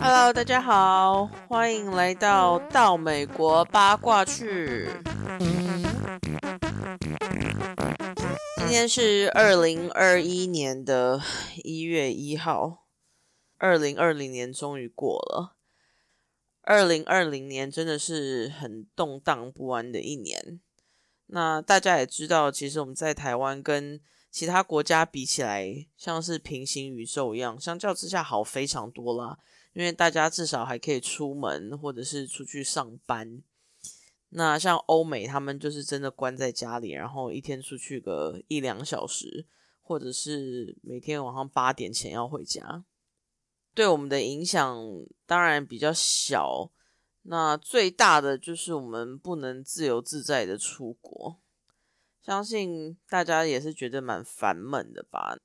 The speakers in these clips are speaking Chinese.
Hello，大家好，欢迎来到到美国八卦去。今天是二零二一年的一月一号，二零二零年终于过了。二零二零年真的是很动荡不安的一年。那大家也知道，其实我们在台湾跟其他国家比起来，像是平行宇宙一样，相较之下好非常多啦。因为大家至少还可以出门，或者是出去上班。那像欧美，他们就是真的关在家里，然后一天出去个一两小时，或者是每天晚上八点前要回家。对我们的影响当然比较小，那最大的就是我们不能自由自在的出国，相信大家也是觉得蛮烦闷的吧？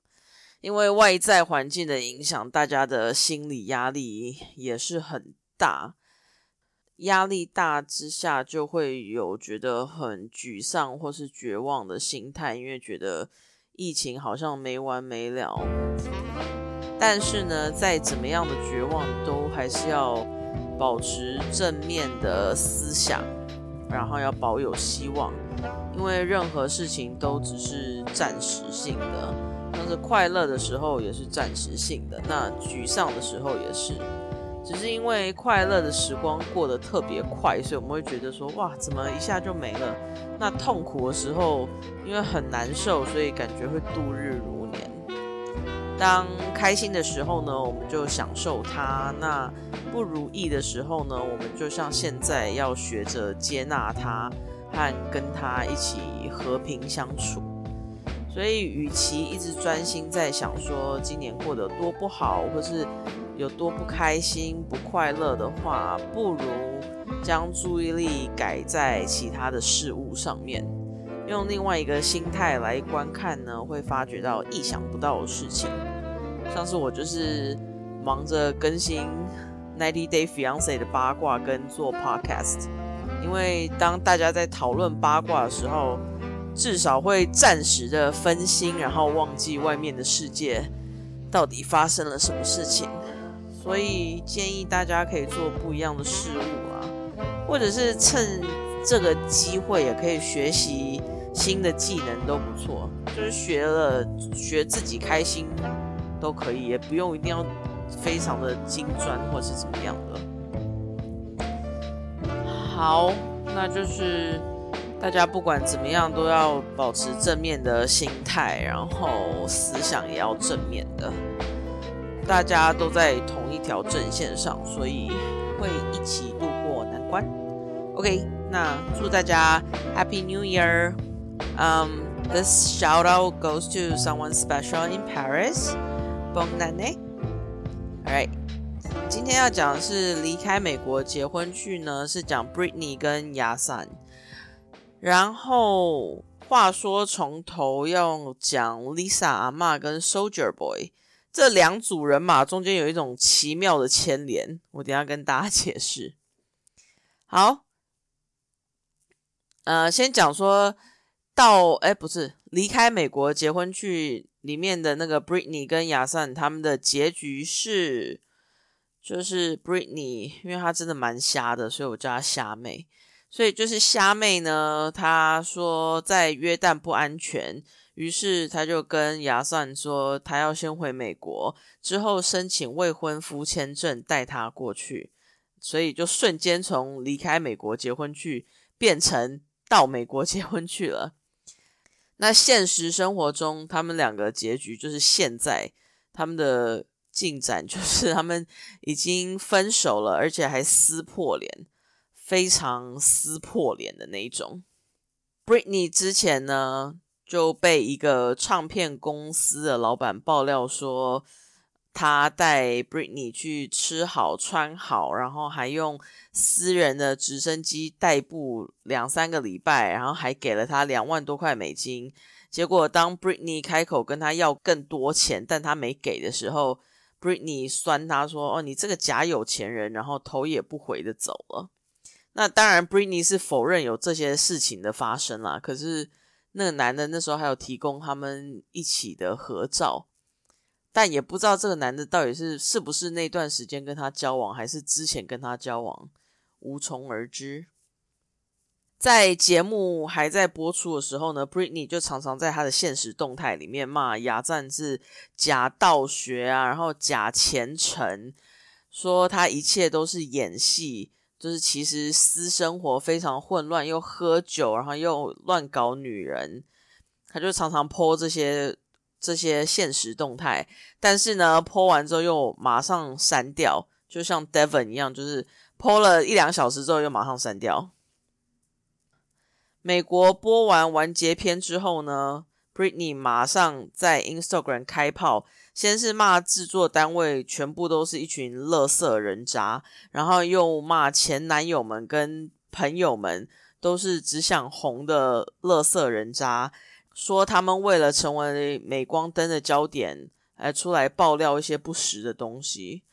因为外在环境的影响，大家的心理压力也是很大，压力大之下就会有觉得很沮丧或是绝望的心态，因为觉得疫情好像没完没了。但是呢，再怎么样的绝望，都还是要保持正面的思想，然后要保有希望，因为任何事情都只是暂时性的，像是快乐的时候也是暂时性的，那沮丧的时候也是，只是因为快乐的时光过得特别快，所以我们会觉得说，哇，怎么一下就没了？那痛苦的时候，因为很难受，所以感觉会度日如年。当开心的时候呢，我们就享受它；那不如意的时候呢，我们就像现在要学着接纳它和跟他一起和平相处。所以，与其一直专心在想说今年过得多不好，或是有多不开心、不快乐的话，不如将注意力改在其他的事物上面。用另外一个心态来观看呢，会发觉到意想不到的事情。像是我就是忙着更新 Ninety Day Fiance 的八卦跟做 Podcast，因为当大家在讨论八卦的时候，至少会暂时的分心，然后忘记外面的世界到底发生了什么事情。所以建议大家可以做不一样的事物啊，或者是趁这个机会也可以学习。新的技能都不错，就是学了学自己开心都可以，也不用一定要非常的精专或是怎么样的。好，那就是大家不管怎么样都要保持正面的心态，然后思想也要正面的。大家都在同一条阵线上，所以会一起度过难关。OK，那祝大家 Happy New Year！Um, this shout out goes to someone special in Paris. Bon année. All right. 今天要讲的是离开美国结婚去呢，是讲 Britney 跟亚散。然后话说从头要讲 Lisa 阿妈跟 Soldier Boy 这两组人马中间有一种奇妙的牵连，我等下跟大家解释。好，呃，先讲说。到哎，不是离开美国结婚去里面的那个 Britney 跟亚瑟，他们的结局是，就是 Britney，因为她真的蛮瞎的，所以我叫她瞎妹。所以就是瞎妹呢，她说在约旦不安全，于是她就跟亚算说，她要先回美国，之后申请未婚夫签证带她过去，所以就瞬间从离开美国结婚去变成到美国 结婚去了。那现实生活中，他们两个结局就是现在他们的进展就是他们已经分手了，而且还撕破脸，非常撕破脸的那种。Britney 之前呢就被一个唱片公司的老板爆料说。他带 Britney 去吃好穿好，然后还用私人的直升机代步两三个礼拜，然后还给了他两万多块美金。结果当 Britney 开口跟他要更多钱，但他没给的时候，Britney 酸他说：“哦，你这个假有钱人！”然后头也不回的走了。那当然，Britney 是否认有这些事情的发生啦。可是那个男的那时候还有提供他们一起的合照。但也不知道这个男的到底是是不是那段时间跟他交往，还是之前跟他交往，无从而知。在节目还在播出的时候呢，Britney 就常常在他的现实动态里面骂亚赞是假道学啊，然后假虔诚，说他一切都是演戏，就是其实私生活非常混乱，又喝酒，然后又乱搞女人，他就常常 po 这些这些现实动态，但是呢，po 完之后又马上删掉，就像 Devon 一样，就是 po 了一两小时之后又马上删掉。美国播完完结篇之后呢，Britney 马上在 Instagram 开炮，先是骂制作单位全部都是一群垃圾人渣，然后又骂前男友们跟朋友们都是只想红的垃圾人渣，说他们为了成为镁光灯的焦点，来出来爆料一些不实的东西。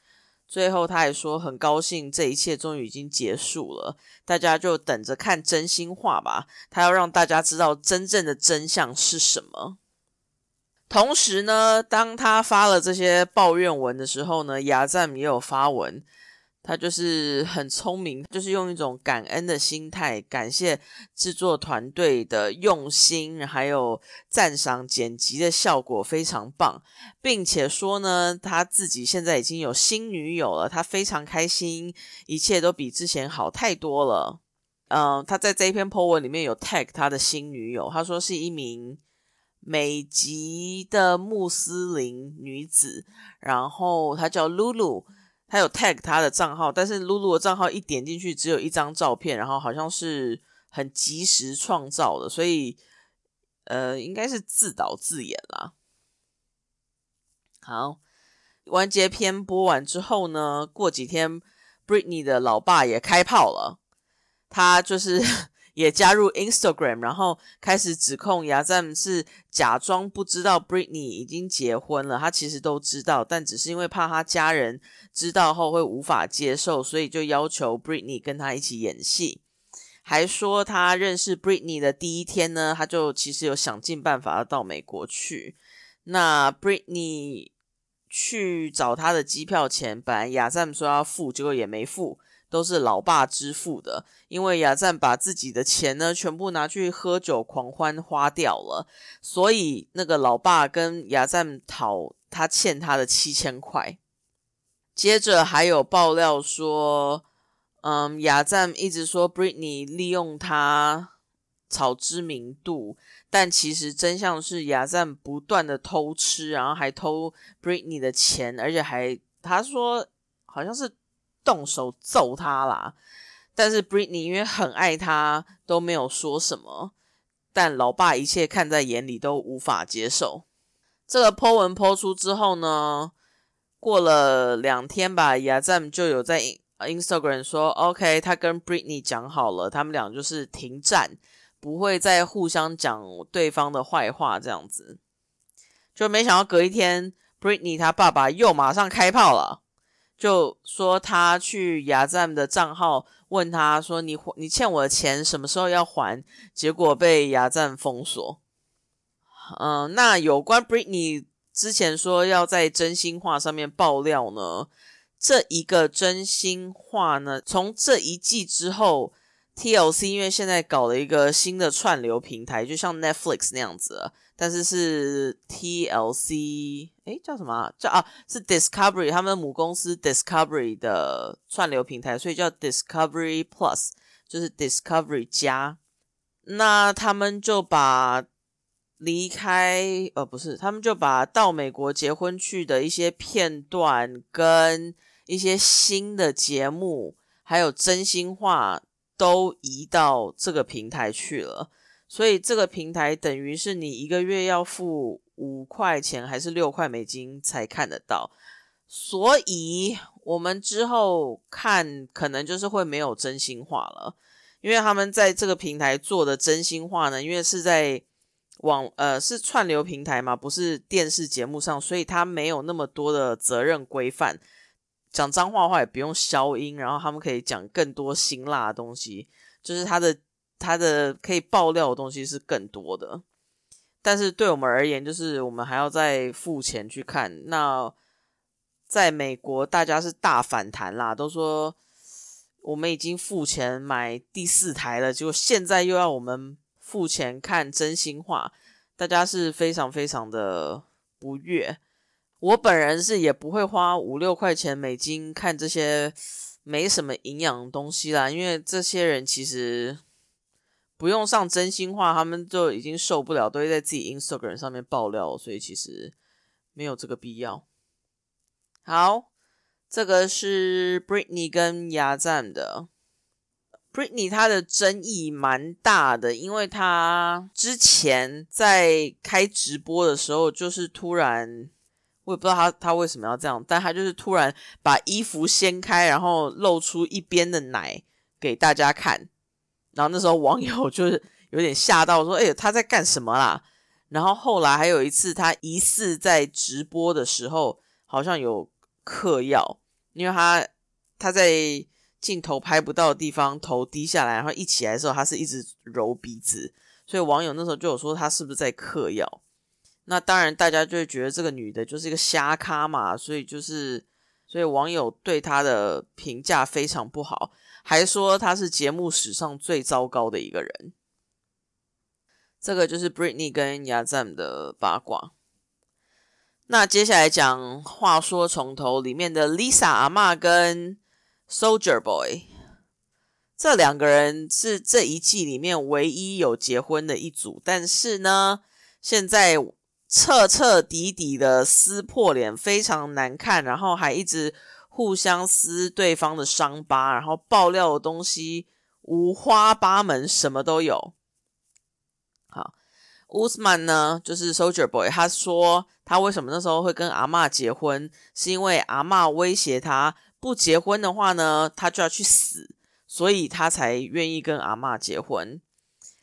最后，他还说很高兴这一切终于已经结束了，大家就等着看真心话吧。他要让大家知道真正的真相是什么。同时呢，当他发了这些抱怨文的时候呢，雅赞也有发文。他就是很聪明，就是用一种感恩的心态，感谢制作团队的用心，还有赞赏剪辑的效果非常棒，并且说呢，他自己现在已经有新女友了，他非常开心，一切都比之前好太多了。嗯，他在这一篇 po 文里面有 tag 他的新女友，他说是一名美籍的穆斯林女子，然后她叫露露。他有 tag 他的账号，但是露露的账号一点进去只有一张照片，然后好像是很及时创造的，所以呃应该是自导自演啦。好，完结篇播完之后呢，过几天 Britney 的老爸也开炮了，他就是。也加入 Instagram，然后开始指控亚赞是假装不知道 Britney 已经结婚了，他其实都知道，但只是因为怕他家人知道后会无法接受，所以就要求 Britney 跟他一起演戏。还说他认识 Britney 的第一天呢，他就其实有想尽办法要到美国去。那 Britney 去找他的机票钱，本来亚赞说要付，结果也没付。都是老爸支付的，因为亚赞把自己的钱呢全部拿去喝酒狂欢花掉了，所以那个老爸跟亚赞讨他欠他的七千块。接着还有爆料说，嗯，亚赞一直说 Britney 利用他炒知名度，但其实真相是亚赞不断的偷吃，然后还偷 Britney 的钱，而且还他说好像是。动手揍他啦！但是 Britney 因为很爱他，都没有说什么。但老爸一切看在眼里，都无法接受。这个 po 文 po 出之后呢，过了两天吧，亚赞就有在 Instagram 说：“OK，他跟 Britney 讲好了，他们俩就是停战，不会再互相讲对方的坏话。”这样子，就没想到隔一天，Britney 他爸爸又马上开炮了。就说他去雅赞的账号问他说：“你你欠我的钱什么时候要还？”结果被雅赞封锁。嗯，那有关 Britney 之前说要在真心话上面爆料呢？这一个真心话呢，从这一季之后。TLC 因为现在搞了一个新的串流平台，就像 Netflix 那样子，但是是 TLC，哎，叫什么？叫啊，是 Discovery 他们母公司 Discovery 的串流平台，所以叫 Discovery Plus，就是 Discovery 加。那他们就把离开，呃，不是，他们就把到美国结婚去的一些片段跟一些新的节目，还有真心话。都移到这个平台去了，所以这个平台等于是你一个月要付五块钱还是六块美金才看得到，所以我们之后看可能就是会没有真心话了，因为他们在这个平台做的真心话呢，因为是在网呃是串流平台嘛，不是电视节目上，所以它没有那么多的责任规范。讲脏话的话也不用消音，然后他们可以讲更多辛辣的东西，就是他的他的可以爆料的东西是更多的。但是对我们而言，就是我们还要再付钱去看。那在美国，大家是大反弹啦，都说我们已经付钱买第四台了，结果现在又要我们付钱看真心话，大家是非常非常的不悦。我本人是也不会花五六块钱美金看这些没什么营养的东西啦，因为这些人其实不用上真心话，他们就已经受不了，都会在自己 Instagram 上面爆料，所以其实没有这个必要。好，这个是 Britney 跟亚赞的。Britney 她的争议蛮大的，因为她之前在开直播的时候，就是突然。我也不知道他他为什么要这样，但他就是突然把衣服掀开，然后露出一边的奶给大家看，然后那时候网友就是有点吓到，说：“哎，他在干什么啦？”然后后来还有一次，他疑似在直播的时候好像有嗑药，因为他他在镜头拍不到的地方头低下来，然后一起来的时候他是一直揉鼻子，所以网友那时候就有说他是不是在嗑药。那当然，大家就会觉得这个女的就是一个瞎咖嘛，所以就是，所以网友对她的评价非常不好，还说她是节目史上最糟糕的一个人。这个就是 Britney 跟 Yazam 的八卦。那接下来讲，话说从头里面的 Lisa 阿妈跟 Soldier Boy 这两个人是这一季里面唯一有结婚的一组，但是呢，现在。彻彻底底的撕破脸，非常难看，然后还一直互相撕对方的伤疤，然后爆料的东西五花八门，什么都有。好，乌斯曼呢，就是 Soldier Boy，他说他为什么那时候会跟阿妈结婚，是因为阿妈威胁他不结婚的话呢，他就要去死，所以他才愿意跟阿妈结婚。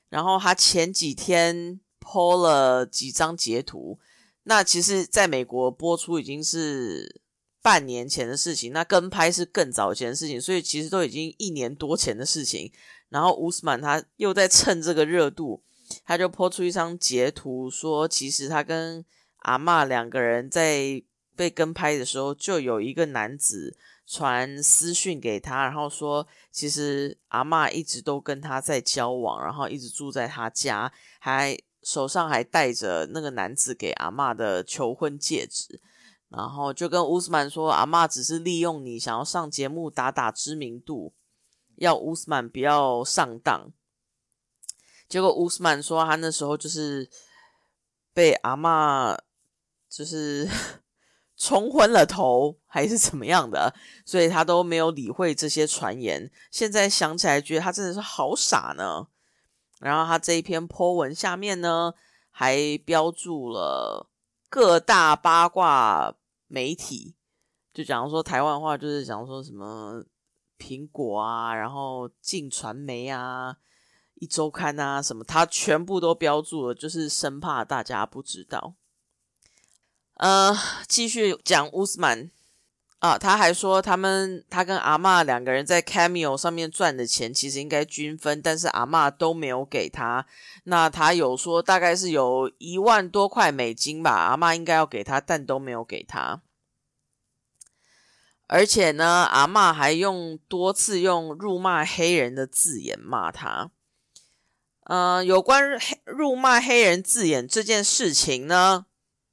然后他前几天。Po 了几张截图，那其实在美国播出已经是半年前的事情，那跟拍是更早前的事情，所以其实都已经一年多前的事情。然后乌斯曼他又在趁这个热度，他就 po 出一张截图，说其实他跟阿妈两个人在被跟拍的时候，就有一个男子传私讯给他，然后说其实阿妈一直都跟他在交往，然后一直住在他家，还。手上还戴着那个男子给阿妈的求婚戒指，然后就跟乌斯曼说：“阿妈只是利用你，想要上节目打打知名度，要乌斯曼不要上当。”结果乌斯曼说他那时候就是被阿妈就是 冲昏了头，还是怎么样的，所以他都没有理会这些传言。现在想起来，觉得他真的是好傻呢。然后他这一篇 po 文下面呢，还标注了各大八卦媒体，就讲说台湾话，就是讲说什么苹果啊，然后晋传媒啊，一周刊啊，什么他全部都标注了，就是生怕大家不知道。呃，继续讲乌斯曼。啊，他还说他们他跟阿妈两个人在 Cameo 上面赚的钱其实应该均分，但是阿妈都没有给他。那他有说大概是有一万多块美金吧，阿妈应该要给他，但都没有给他。而且呢，阿妈还用多次用辱骂黑人的字眼骂他。嗯，有关辱骂黑人字眼这件事情呢，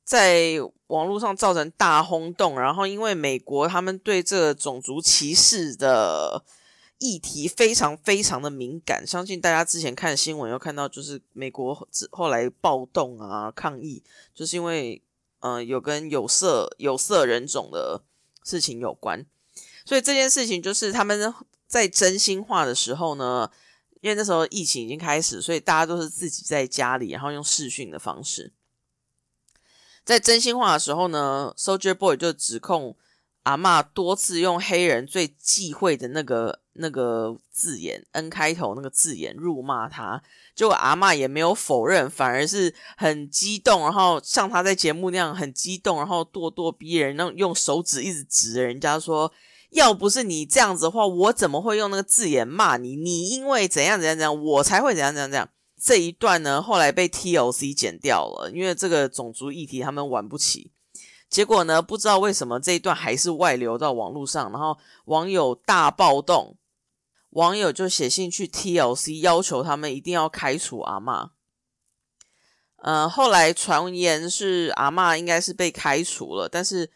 在。网络上造成大轰动，然后因为美国他们对这种族歧视的议题非常非常的敏感，相信大家之前看新闻有看到，就是美国后来暴动啊抗议，就是因为嗯有跟有色有色人种的事情有关，所以这件事情就是他们在真心话的时候呢，因为那时候疫情已经开始，所以大家都是自己在家里，然后用视讯的方式。在真心话的时候呢，Soldier Boy 就指控阿妈多次用黑人最忌讳的那个那个字眼 N 开头那个字眼辱骂他，结果阿妈也没有否认，反而是很激动，然后像他在节目那样很激动，然后咄咄逼人，那用手指一直指人家说：“要不是你这样子的话，我怎么会用那个字眼骂你？你因为怎样怎样怎样，我才会怎样怎样怎样。”这一段呢，后来被 TLC 剪掉了，因为这个种族议题他们玩不起。结果呢，不知道为什么这一段还是外流到网络上，然后网友大暴动，网友就写信去 TLC 要求他们一定要开除阿妈。呃，后来传言是阿妈应该是被开除了，但是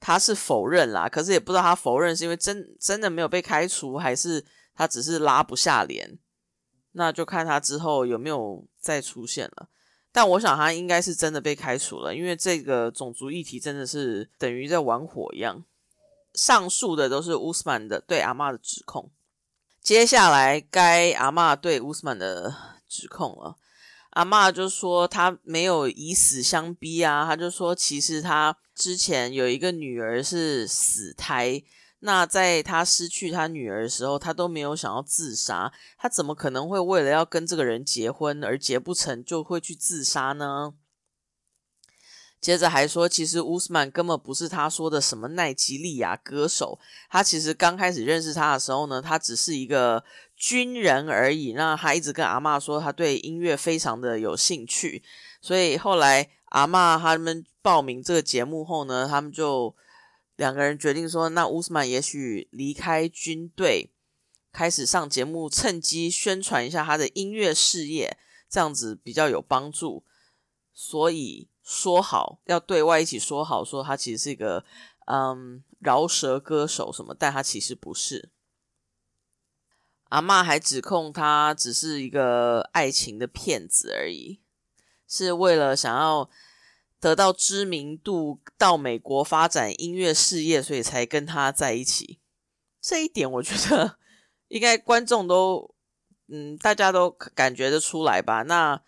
他是否认啦。可是也不知道他否认是因为真真的没有被开除，还是他只是拉不下脸。那就看他之后有没有再出现了。但我想他应该是真的被开除了，因为这个种族议题真的是等于在玩火一样。上述的都是乌斯曼的对阿妈的指控，接下来该阿妈对乌斯曼的指控了。阿妈就说他没有以死相逼啊，他就说其实他之前有一个女儿是死胎，那在他失去他女儿的时候，他都没有想要自杀，他怎么可能会为了要跟这个人结婚而结不成就会去自杀呢？接着还说，其实乌斯曼根本不是他说的什么奈吉利亚歌手，他其实刚开始认识他的时候呢，他只是一个。军人而已，那他一直跟阿妈说他对音乐非常的有兴趣，所以后来阿妈他们报名这个节目后呢，他们就两个人决定说，那乌斯曼也许离开军队，开始上节目，趁机宣传一下他的音乐事业，这样子比较有帮助。所以说好要对外一起说好，说他其实是一个嗯饶舌歌手什么，但他其实不是。阿妈还指控他只是一个爱情的骗子而已，是为了想要得到知名度，到美国发展音乐事业，所以才跟他在一起。这一点我觉得应该观众都，嗯，大家都感觉得出来吧？那，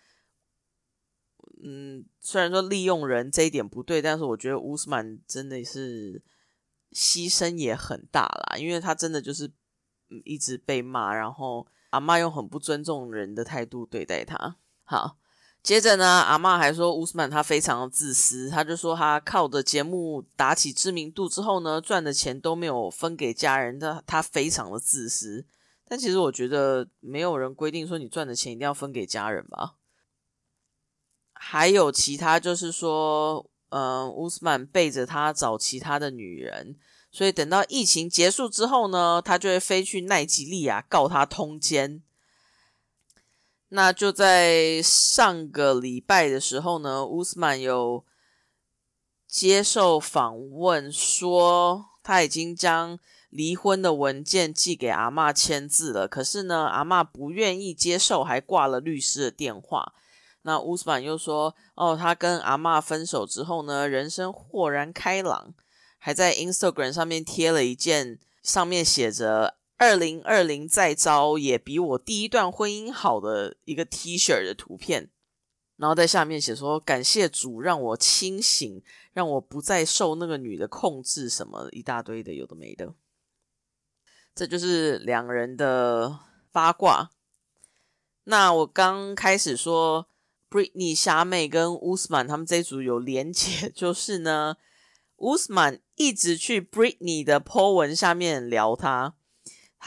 嗯，虽然说利用人这一点不对，但是我觉得乌斯曼真的是牺牲也很大啦，因为他真的就是。一直被骂，然后阿妈用很不尊重人的态度对待他。好，接着呢，阿妈还说乌斯曼他非常的自私，他就说他靠着节目打起知名度之后呢，赚的钱都没有分给家人，他他非常的自私。但其实我觉得没有人规定说你赚的钱一定要分给家人吧。还有其他就是说，嗯，乌斯曼背着他找其他的女人。所以等到疫情结束之后呢，他就会飞去奈及利亚告他通奸。那就在上个礼拜的时候呢，乌斯曼有接受访问，说他已经将离婚的文件寄给阿妈签字了。可是呢，阿妈不愿意接受，还挂了律师的电话。那乌斯曼又说：“哦，他跟阿妈分手之后呢，人生豁然开朗。”还在 Instagram 上面贴了一件上面写着“二零二零再招也比我第一段婚姻好”的一个 T 恤的图片，然后在下面写说：“感谢主让我清醒，让我不再受那个女的控制。”什么一大堆的，有的没的。这就是两人的八卦。那我刚开始说 Britney 霞妹跟乌斯曼他们这一组有连结，就是呢。乌斯曼一直去 Britney 的 po 文下面聊他，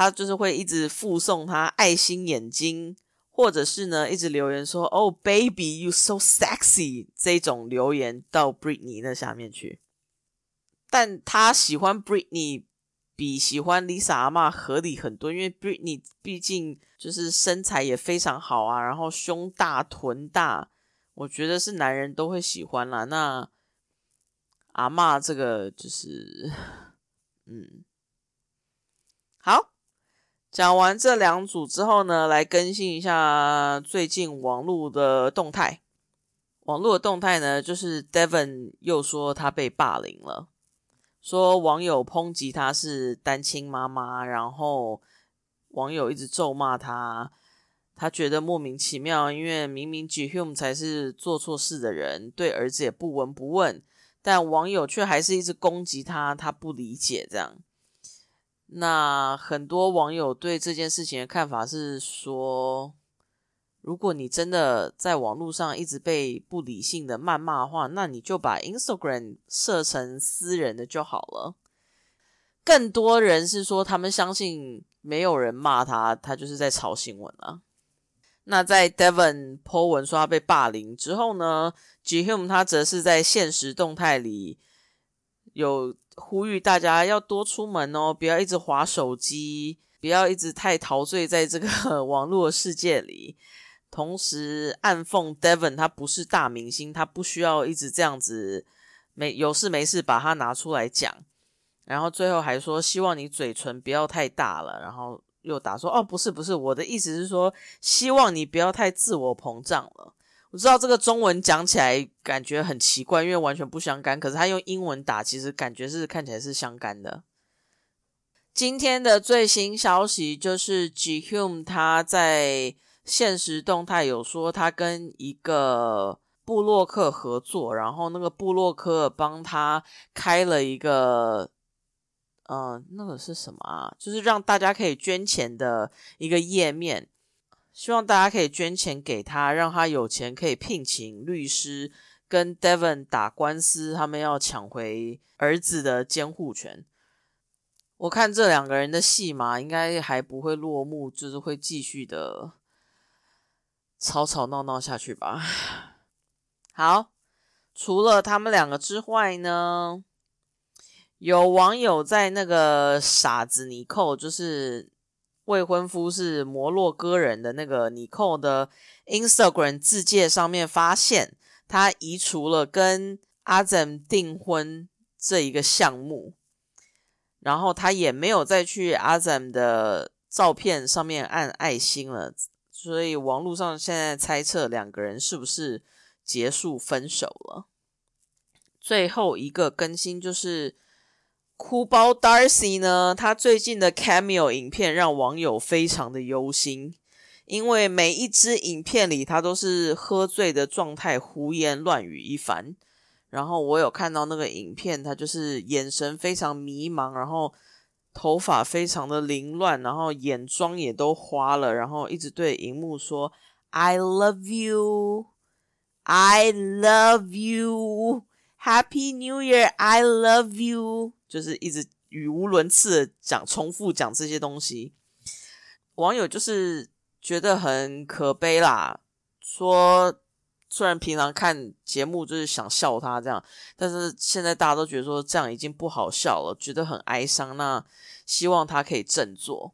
他就是会一直附送他爱心眼睛，或者是呢一直留言说“哦，baby you so sexy” 这种留言到 Britney 那下面去。但他喜欢 Britney 比喜欢 Lisa 阿妈合理很多，因为 Britney 毕竟就是身材也非常好啊，然后胸大臀大，我觉得是男人都会喜欢啦。那阿妈，这个就是，嗯，好，讲完这两组之后呢，来更新一下最近网络的动态。网络的动态呢，就是 Devon 又说他被霸凌了，说网友抨击他是单亲妈妈，然后网友一直咒骂他，他觉得莫名其妙，因为明明 Jihum 才是做错事的人，对儿子也不闻不问。但网友却还是一直攻击他，他不理解这样。那很多网友对这件事情的看法是说，如果你真的在网络上一直被不理性的谩骂的话，那你就把 Instagram 设成私人的就好了。更多人是说，他们相信没有人骂他，他就是在炒新闻啊。那在 Devon po 文说他被霸凌之后呢，Jihum 他则是在现实动态里有呼吁大家要多出门哦，不要一直划手机，不要一直太陶醉在这个 网络世界里。同时暗讽 Devon 他不是大明星，他不需要一直这样子没有事没事把他拿出来讲。然后最后还说希望你嘴唇不要太大了，然后又打说哦不是不是，我的意思是说希望你不要太自我膨胀了。我知道这个中文讲起来感觉很奇怪，因为完全不相干。可是他用英文打，其实感觉是看起来是相干的。今天的最新消息就是 G Hum 他在现实动态有说他跟一个布洛克合作，然后那个布洛克帮他开了一个。嗯，那个是什么啊？就是让大家可以捐钱的一个页面，希望大家可以捐钱给他，让他有钱可以聘请律师跟 Devon 打官司，他们要抢回儿子的监护权。我看这两个人的戏码应该还不会落幕，就是会继续的吵吵闹闹下去吧。好，除了他们两个之外呢？有网友在那个傻子尼寇，就是未婚夫是摩洛哥人的那个尼寇的 Instagram 自介上面发现，他移除了跟阿 Zem 订婚这一个项目，然后他也没有再去阿 Zem 的照片上面按爱心了，所以网络上现在猜测两个人是不是结束分手了。最后一个更新就是。哭包 Darcy 呢？他最近的 cameo 影片让网友非常的忧心，因为每一支影片里他都是喝醉的状态，胡言乱语一番。然后我有看到那个影片，他就是眼神非常迷茫，然后头发非常的凌乱，然后眼妆也都花了，然后一直对荧幕说 "I love you, I love you, Happy New Year, I love you." 就是一直语无伦次的讲，重复讲这些东西，网友就是觉得很可悲啦。说虽然平常看节目就是想笑他这样，但是现在大家都觉得说这样已经不好笑了，觉得很哀伤。那希望他可以振作。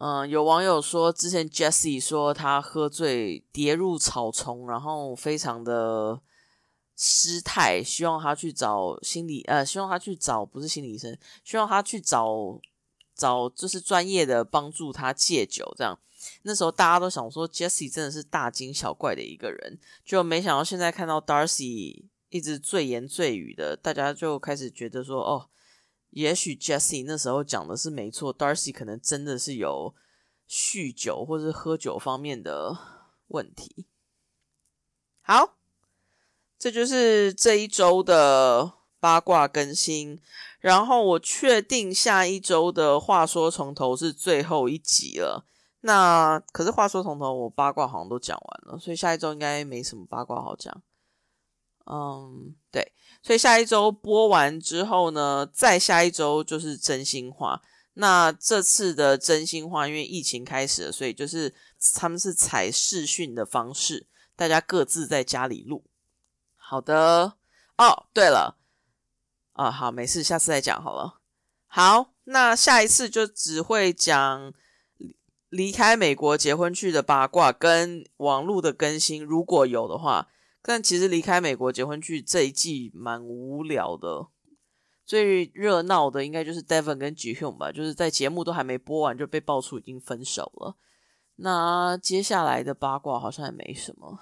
嗯，有网友说之前 Jessie 说他喝醉跌入草丛，然后非常的。失态，希望他去找心理，呃，希望他去找不是心理医生，希望他去找找就是专业的帮助他戒酒。这样那时候大家都想说，Jesse 真的是大惊小怪的一个人，就没想到现在看到 Darcy 一直醉言醉语的，大家就开始觉得说，哦，也许 Jesse 那时候讲的是没错，Darcy 可能真的是有酗酒或者喝酒方面的问题。好。这就是这一周的八卦更新，然后我确定下一周的话说从头是最后一集了。那可是话说从头，我八卦好像都讲完了，所以下一周应该没什么八卦好讲。嗯，对，所以下一周播完之后呢，再下一周就是真心话。那这次的真心话，因为疫情开始了，所以就是他们是采视讯的方式，大家各自在家里录。好的哦，对了，啊好，没事，下次再讲好了。好，那下一次就只会讲离开美国结婚去的八卦跟网络的更新，如果有的话。但其实离开美国结婚去这一季蛮无聊的，最热闹的应该就是 Devon 跟 Jihun 吧，就是在节目都还没播完就被爆出已经分手了。那接下来的八卦好像也没什么，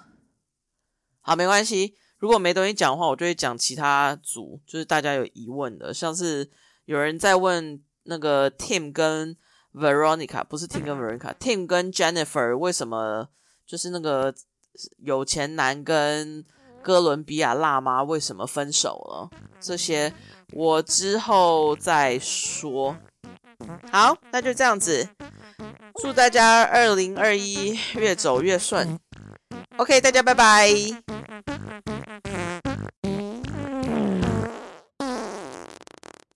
好，没关系。如果没东西讲的话，我就会讲其他组，就是大家有疑问的，像是有人在问那个 Tim 跟 Veronica，不是 Tim 跟 Veronica，Tim 跟 Jennifer 为什么就是那个有钱男跟哥伦比亚辣妈为什么分手了？这些我之后再说。好，那就这样子，祝大家二零二一越走越顺。OK，大家拜拜。